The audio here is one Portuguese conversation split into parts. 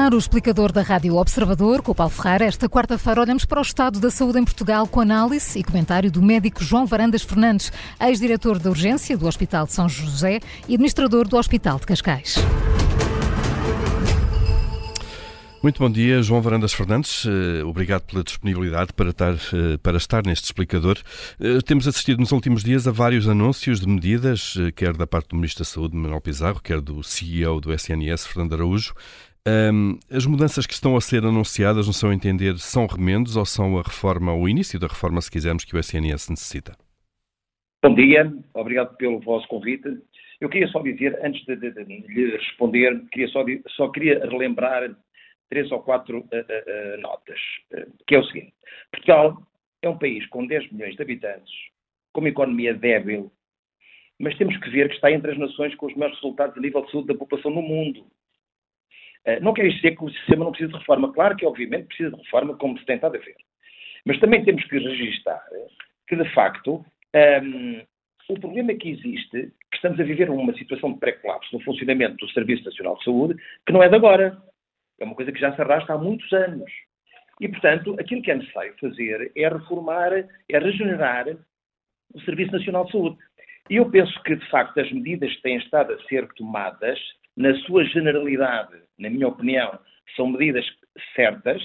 ar o explicador da Rádio Observador, com o Paulo Ferreira. Esta quarta-feira olhamos para o estado da saúde em Portugal com análise e comentário do médico João Varandas Fernandes, ex-diretor da urgência do Hospital de São José e administrador do Hospital de Cascais. Muito bom dia, João Varandas Fernandes. Eh, obrigado pela disponibilidade para estar, eh, para estar neste explicador. Eh, temos assistido nos últimos dias a vários anúncios de medidas, quer da parte do Ministro da Saúde, Manuel Pizarro, quer do CEO do SNS, Fernando Araújo. As mudanças que estão a ser anunciadas, não são entender, são remendos ou são a reforma, o início da reforma, se quisermos, que o SNS necessita? Bom dia, obrigado pelo vosso convite. Eu queria só dizer, antes de, de, de lhe responder, queria só, só queria relembrar três ou quatro uh, uh, notas, que é o seguinte. Portugal é um país com 10 milhões de habitantes, com uma economia débil, mas temos que ver que está entre as nações com os melhores resultados a nível de saúde da população no mundo. Não quer dizer que o sistema não precisa de reforma. Claro que, obviamente, precisa de reforma, como se tem estado a ver. Mas também temos que registrar que, de facto, um, o problema que existe, que estamos a viver uma situação de pré-colapso no funcionamento do Serviço Nacional de Saúde, que não é de agora. É uma coisa que já se arrasta há muitos anos. E, portanto, aquilo que é necessário fazer é reformar, é regenerar o Serviço Nacional de Saúde. E eu penso que, de facto, as medidas que têm estado a ser tomadas, na sua generalidade, na minha opinião, são medidas certas,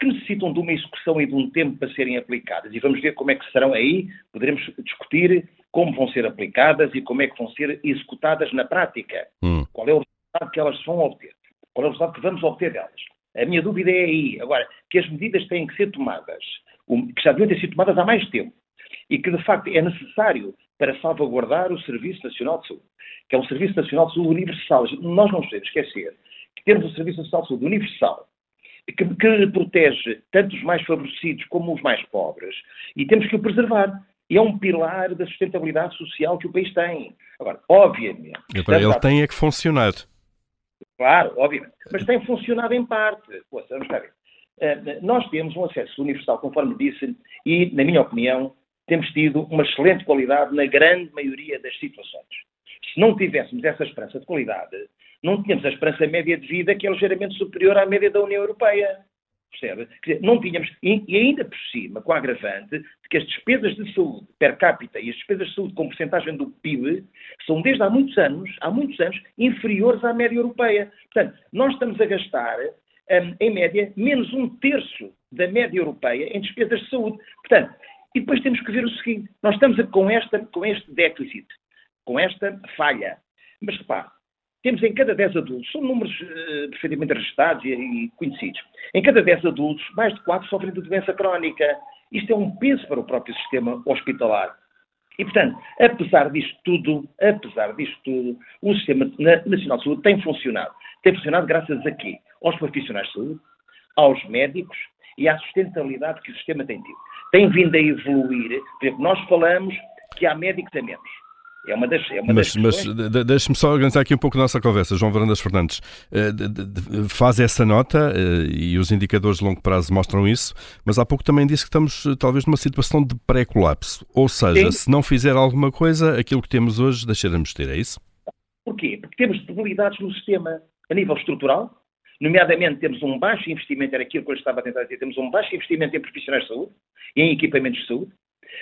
que necessitam de uma execução e de um tempo para serem aplicadas. E vamos ver como é que serão aí, poderemos discutir como vão ser aplicadas e como é que vão ser executadas na prática. Hum. Qual é o resultado que elas vão obter qual é o resultado que vamos obter delas. A minha dúvida é aí. Agora, que as medidas têm que ser tomadas, que já deviam ter sido tomadas há mais tempo, e que de facto é necessário para salvaguardar o Serviço Nacional de Saúde, que é um Serviço Nacional de Saúde universal. Nós não podemos esquecer que temos um Serviço Nacional de Saúde universal, que, que protege tanto os mais favorecidos como os mais pobres, e temos que o preservar. E é um pilar da sustentabilidade social que o país tem. Agora, obviamente. Agora, ele tem é que funcionar. Claro, obviamente. Mas tem funcionado em parte. Poxa, vamos ver. Uh, nós temos um acesso universal, conforme disse, e, na minha opinião, temos tido uma excelente qualidade na grande maioria das situações. Se não tivéssemos essa esperança de qualidade, não tínhamos a esperança média de vida que é ligeiramente superior à média da União Europeia. Percebe? Dizer, não tínhamos, e, ainda por cima, com a agravante de que as despesas de saúde per capita e as despesas de saúde com porcentagem do PIB são desde há muitos anos, há muitos anos, inferiores à média europeia. Portanto, nós estamos a gastar, um, em média, menos um terço da média europeia em despesas de saúde. Portanto, e depois temos que ver o seguinte, nós estamos com, esta, com este déficit, com esta falha. Mas repare, temos em cada 10 adultos, são números uh, perfeitamente registrados e, e, conhecidos, em cada 10 adultos, mais de 4 sofrem de doença crónica. Isto é um peso para o próprio sistema hospitalar. E, portanto, apesar disto tudo, apesar disto tudo, o Sistema Nacional de Saúde tem funcionado. Tem funcionado graças a quê? Aos profissionais de saúde, aos médicos e à sustentabilidade que o sistema tem tido. Tem vindo a evoluir. Por exemplo, nós falamos que há médicos a menos. É uma das, é uma mas, das mas deixe-me só organizar aqui um pouco a nossa conversa. João Varandas Fernandes uh, faz essa nota uh, e os indicadores de longo prazo mostram isso, mas há pouco também disse que estamos uh, talvez numa situação de pré-colapso. Ou seja, Sim. se não fizer alguma coisa, aquilo que temos hoje deixaremos de ter, é isso? Porquê? Porque temos debilidades no sistema a nível estrutural, nomeadamente temos um baixo investimento, era aquilo que eu estava a tentar dizer, temos um baixo investimento em profissionais de saúde e em equipamentos de saúde,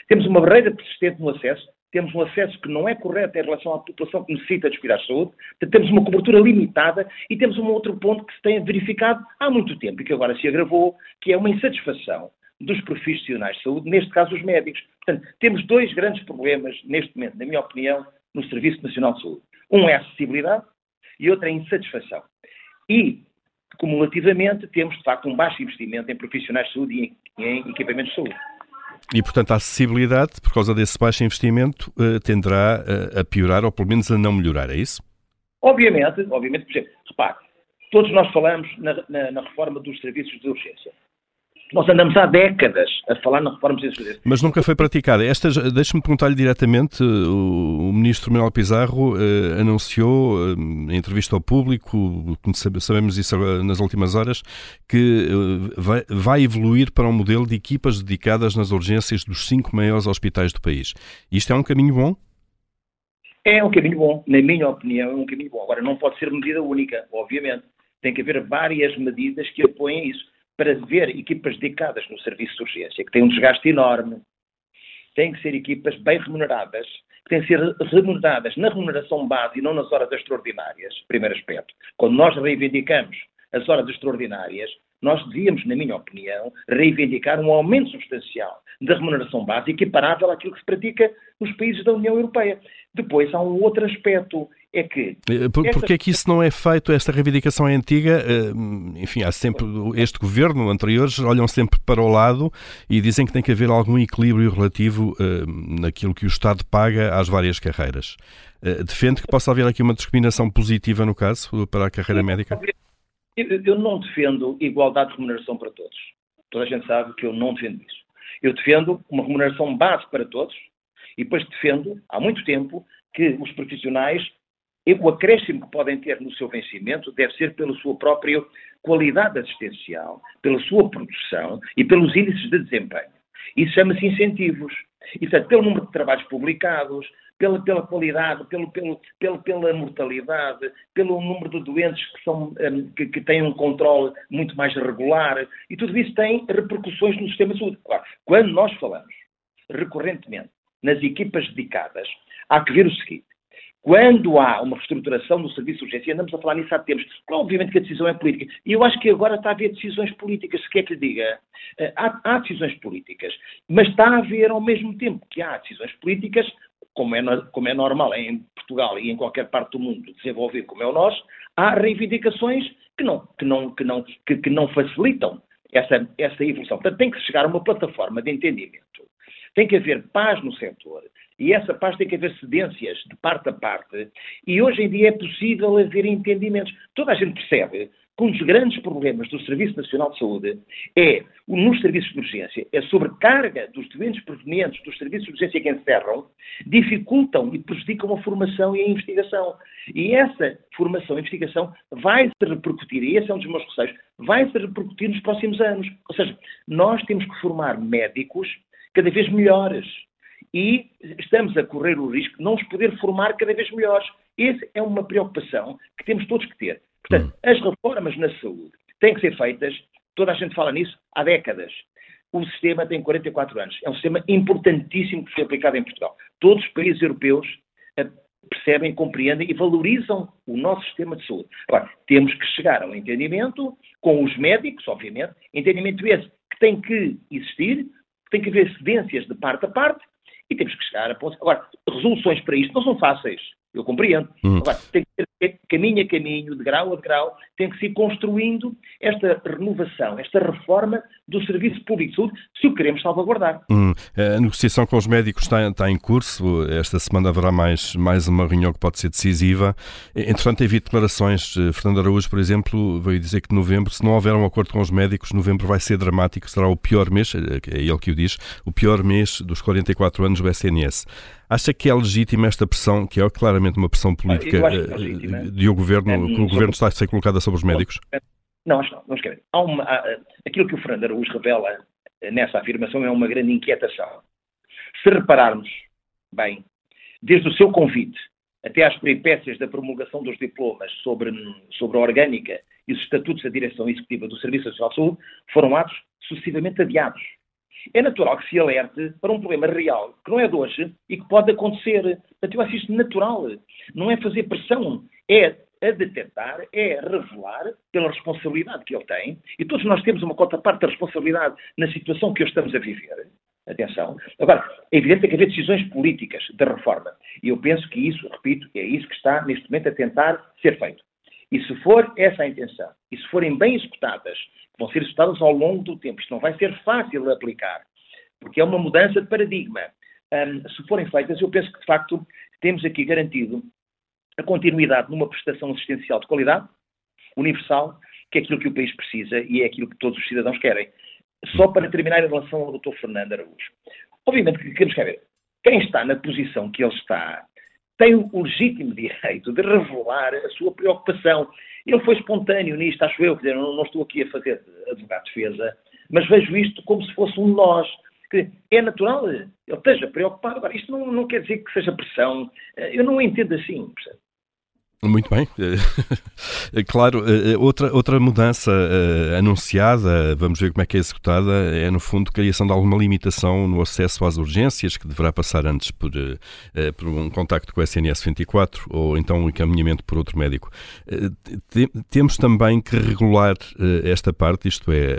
temos uma barreira persistente no acesso, temos um acesso que não é correto em relação à população que necessita de cuidados de saúde, temos uma cobertura limitada e temos um outro ponto que se tem verificado há muito tempo e que agora se agravou, que é uma insatisfação dos profissionais de saúde, neste caso os médicos. Portanto, temos dois grandes problemas neste momento, na minha opinião, no Serviço Nacional de Saúde. Um é a acessibilidade e outro é a insatisfação. E, cumulativamente, temos, de facto, um baixo investimento em profissionais de saúde e em, equipamentos de saúde. E, portanto, a acessibilidade, por causa desse baixo investimento, uh, tenderá uh, a piorar ou pelo menos a não melhorar, é isso? Obviamente, obviamente, por exemplo, repare, todos nós falamos na, na, na reforma dos serviços de urgência. Nós andamos há décadas a falar na reforma serviços. Mas nunca foi praticada. Deixe-me perguntar-lhe diretamente, o, o ministro Manuel Pizarro uh, anunciou uh, em entrevista ao público, sabemos isso nas últimas horas, que uh, vai, vai, evoluir para um modelo de equipas dedicadas nas urgências dos cinco maiores hospitais do país. Isto é um caminho bom? É um caminho bom. Na minha opinião, é um caminho bom. Agora, não pode ser medida única, obviamente. tem que haver várias medidas que apoiem isso. Para haver equipas dedicadas no serviço de urgência, que tem um desgaste enorme, têm que ser equipas bem remuneradas, que têm que ser remuneradas na remuneração base e não nas horas extraordinárias, primeiro aspecto. Quando nós reivindicamos as horas extraordinárias, nós devíamos, na minha opinião, reivindicar um aumento substancial da remuneração base equiparável àquilo que se pratica nos países da União Europeia. Depois há um outro aspecto, é que... Eh, por, esta... Porque é que isso não é feito, esta reivindicação é antiga? Eh, enfim, há sempre, este governo, anteriores, olham sempre para o lado e dizem que tem que haver algum equilíbrio relativo uh, naquilo que o Estado paga às várias carreiras. Defende que possa haver aqui uma discriminação positiva, no caso, para a carreira médica? Eu não defendo igualdade de remuneração para todos. Toda a gente sabe que eu não defendo isso. Eu defendo uma remuneração base para todos e depois defendo, há muito tempo, que os profissionais, o acréscimo que podem ter no seu vencimento deve ser pela sua própria qualidade assistencial, pela sua produção e pelos índices de desempenho. Isso chama-se incentivos. Isso é pelo número de trabalhos publicados, pela, pela qualidade, pelo, pelo, pelo, pela mortalidade, pelo número de doentes que, são, um, que, que, têm um controle muito mais regular, e tudo isso tem repercussões no sistema de saúde. Claro, quando nós falamos recorrentemente nas equipas dedicadas, há que ver o seguinte. Quando há uma reestruturação do serviço de urgência, andamos a falar nisso há tempos, obviamente que a decisão é política. E eu acho que agora está a haver decisões políticas, se quer que lhe diga. Eh, há, há decisões políticas, mas está a haver ao mesmo tempo que há decisões políticas como é, como é normal em Portugal e em qualquer parte do mundo desenvolvido como é o nosso, há reivindicações que não, que não, que não, que, que não facilitam essa, essa evolução. Portanto, tem que chegar a uma plataforma de entendimento. Tem que haver paz no setor. E essa paz tem que haver cedências de parte a parte. E hoje em dia é possível haver entendimentos. Toda a gente percebe que um dos grandes problemas do Serviço Nacional de Saúde é, nos serviços de urgência, a sobrecarga dos doentes provenientes dos serviços de urgência que encerram, dificultam e prejudicam a formação e a investigação. E essa formação e investigação vai-se repercutir, e esse é um dos meus receios, vai-se repercutir nos próximos anos. Ou seja, nós temos que formar médicos cada vez melhores. E estamos a correr o risco de não os poder formar cada vez melhores. Essa é uma preocupação que temos todos que ter. Portanto, hum. as reformas na saúde têm que ser feitas, toda a gente fala nisso, há décadas. O sistema tem 44 anos. É um sistema importantíssimo que foi aplicado em Portugal. Todos os países europeus eh, percebem, compreendem e valorizam o nosso sistema de saúde. Agora, temos que chegar a um entendimento com os médicos, obviamente, entendimento esse que tem que existir, tem que haver cedências de parte a parte e temos que chegar a pontos. Agora, resoluções para isto não são fáceis. Eu compreendo. Hum. Agora, tem caminho a caminho, de grau a grau, tem que se ir construindo esta renovação, esta reforma do Serviço Público de Saúde, se o queremos salvaguardar. Hum. A negociação com os médicos está, está, em curso. Esta semana haverá mais, mais uma reunião que pode ser decisiva. Entretanto, havia declarações. Eh, Fernando Araújo, por exemplo, veio dizer que novembro, se não houver um acordo com os médicos, novembro vai ser dramático, será o pior mês, eh, é ele que o diz, o pior mês dos 44 anos do SNS. Acha que é legítima esta pressão, que é claramente uma pressão política é de o governo, é, que o governo está a ser colocada sobre os médicos? Não, acho não. Vamos querer. Há uma, há, aquilo que o Fernando Araújo revela nessa afirmação é uma grande inquietação. Se repararmos bem, desde o seu convite até às peripécias da promulgação dos diplomas sobre, sobre a orgânica e os estatutos da direção executiva do Serviço Nacional de Saúde, foram atos sucessivamente adiados é natural que se alerte para um problema real, que não é de hoje e que pode acontecer. Portanto, eu acho isto natural. Não é fazer pressão, é a detectar, é revelar pela responsabilidade que ele tem, e todos nós temos uma cota parte da responsabilidade na situação que hoje estamos a viver. Atenção. Agora, é evidente que haver decisões políticas da reforma. E eu penso que isso, repito, é isso que está neste momento a tentar ser feito. E se for essa a intenção, e se forem bem executadas, vão ser executadas ao longo do tempo, isto não vai ser fácil de aplicar, porque é uma mudança de paradigma. Um, se forem feitas, eu penso que, de facto, temos aqui garantido a continuidade numa prestação assistencial de qualidade, universal, que é aquilo que o país precisa e é aquilo que todos os cidadãos querem. Só para terminar em relação ao Dr. Fernando Araújo. Obviamente que queremos saber quem está na posição que ele está tem o legítimo direito de revelar a sua preocupação. Ele foi espontâneo nisto, acho eu, quer dizer, não, não estou aqui a fazer advogado de defesa, mas vejo isto como se fosse um nós. É natural ele esteja preocupado. Agora, isto não, não quer dizer que seja pressão. Eu não entendo assim. Percebe? Muito bem. claro, eh, outra, outra mudança uh, anunciada, vamos ver como é que é executada, é no fundo a criação de alguma limitação no acesso às urgências, que deverá passar antes por, por um contacto com o SNS 24 ou então um encaminhamento por outro médico. Temos também que regular esta parte, isto é,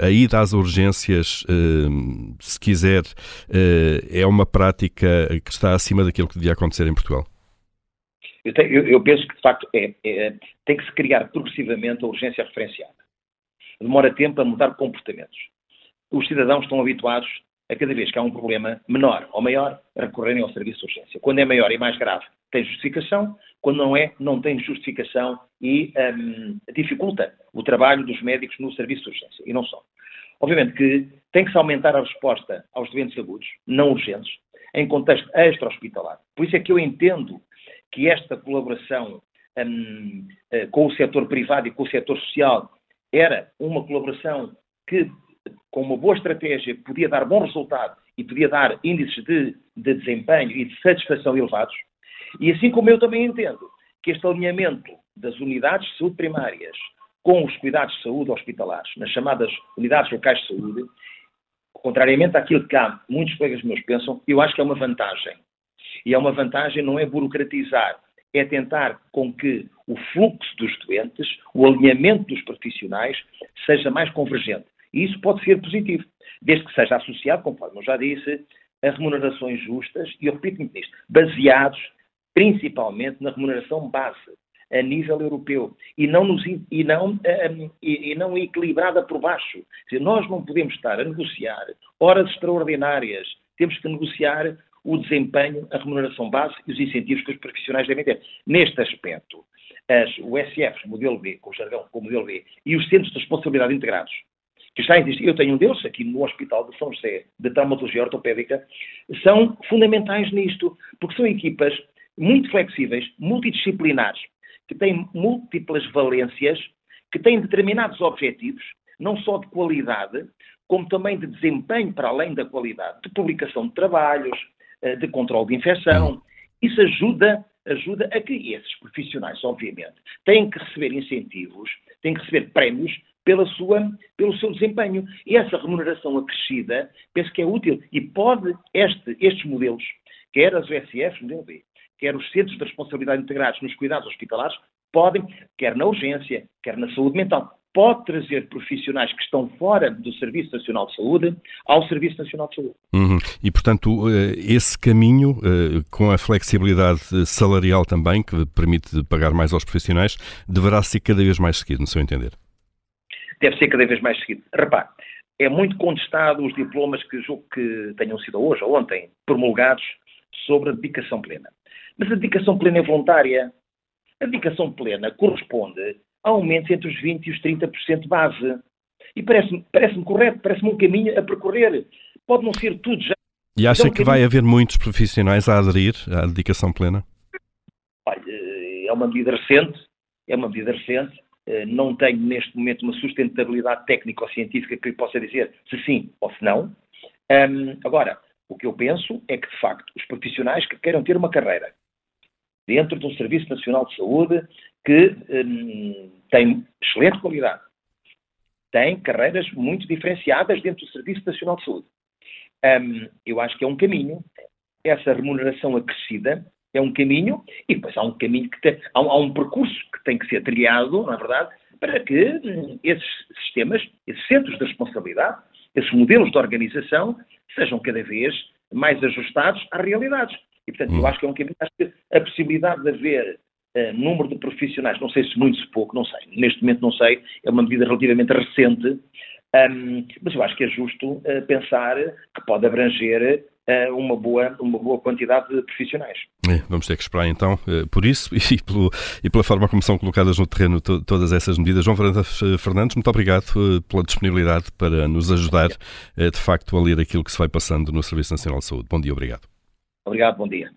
a ida às urgências, se quiser, é uma prática que está acima daquilo que devia acontecer em Portugal. Eu, eu, eu penso que, de facto, é, é, tem que se criar progressivamente a urgência referenciada. Demora tempo a mudar comportamentos. Os cidadãos estão habituados a cada vez que há um problema menor ou maior, recorrerem ao serviço de urgência. Quando é maior e mais grave, tem justificação. Quando não é, não tem justificação e um, dificulta o trabalho dos médicos no serviço de urgência. E não só. Obviamente que tem que se aumentar a resposta aos doentes agudos, não urgentes, em contexto extra-hospitalar. Por isso é que eu entendo que esta colaboração um, eh, com o setor privado e com o setor social era uma colaboração que, com uma boa estratégia, podia dar bom resultado e podia dar índices de, de desempenho e de satisfação elevados. E assim como eu também entendo que este alinhamento das unidades de saúde primárias com os cuidados de saúde hospitalares, nas chamadas unidades locais de saúde, contrariamente àquilo que há muitos colegas meus pensam, eu acho que é uma vantagem. E é uma vantagem não é burocratizar, é tentar com que o fluxo dos doentes, o alinhamento dos profissionais, seja mais convergente. E isso pode ser positivo, desde que seja associado, conforme eu já disse, a remunerações justas, e eu repito muito nisto, baseados principalmente na remuneração base, a nível europeu, e não, nos, e não, um, e, e, não equilibrada por baixo. Dizer, nós não podemos estar a negociar horas extraordinárias, temos que negociar o desempenho, a remuneração base e os incentivos que os profissionais devem ter. Neste aspecto, as, o SF, modelo B, com o jargão com o modelo B, e os centros de responsabilidade integrados, que está a existir, eu tenho um deles aqui no Hospital de São José, de Traumatologia Ortopédica, são fundamentais nisto, porque são equipas muito flexíveis, multidisciplinares, que têm múltiplas valências, que têm determinados objetivos, não só de qualidade, como também de desempenho para além da qualidade, de publicação de trabalhos, de controle de infecção. Isso ajuda, ajuda a que esses profissionais, obviamente, têm que receber incentivos, têm que receber prémios pela sua, pelo seu desempenho. E essa remuneração acrescida, penso que é útil. E pode este, estes modelos, quer as USF, modelo B, quer os centros de responsabilidade integrados nos cuidados hospitalares, podem, quer na urgência, quer na saúde mental, pode trazer profissionais que estão fora do Serviço Nacional de Saúde ao Serviço Nacional de Saúde. Uhum. E, portanto, eh, esse caminho, eh, com a flexibilidade salarial também, que permite pagar mais aos profissionais, deverá ser cada vez mais seguido, no seu entender? Deve ser cada vez mais seguido. Repare, é muito contestado os diplomas que julgo que tenham sido hoje ou ontem promulgados sobre a dedicação plena. Mas a dedicação plena é voluntária. A dedicação plena corresponde aumentos entre os 20% e os 30% base. E parece-me parece correto, parece-me um caminho a percorrer. Pode não ser tudo já. E acha é um que vai haver muitos profissionais a aderir à dedicação plena? É uma medida recente, é uma medida recente. Eh, não tenho neste momento uma sustentabilidade técnica ou científica que lhe possa dizer se sim ou se não. Um, agora, o que eu penso é que, de facto, os profissionais que queiram ter uma carreira dentro de um Serviço Nacional de Saúde que um, tem excelente qualidade, tem carreiras muito diferenciadas dentro do Serviço Nacional de Saúde. Um, eu acho que é um caminho, essa remuneração acrescida é um caminho, e depois há um caminho que tem, há, um, há um percurso que tem que ser trilhado, na é verdade, para que hum, esses sistemas, esses centros de responsabilidade, esses modelos de organização sejam cada vez mais ajustados às realidades. E, portanto, eu hum. acho que é um caminho, acho que a possibilidade de haver uh, número de profissionais, não sei se muito, se pouco, não sei, neste momento não sei, é uma medida relativamente recente, um, mas eu acho que é justo uh, pensar que pode abranger uh, uma, boa, uma boa quantidade de profissionais. É, vamos ter que esperar então por isso e, pelo, e, pela forma como são colocadas no terreno to, todas essas medidas. João Fernandes, muito obrigado pela disponibilidade para nos ajudar de facto a ler aquilo que se vai passando no Serviço Nacional de Saúde. Bom dia, obrigado. Obrigado, bom dia.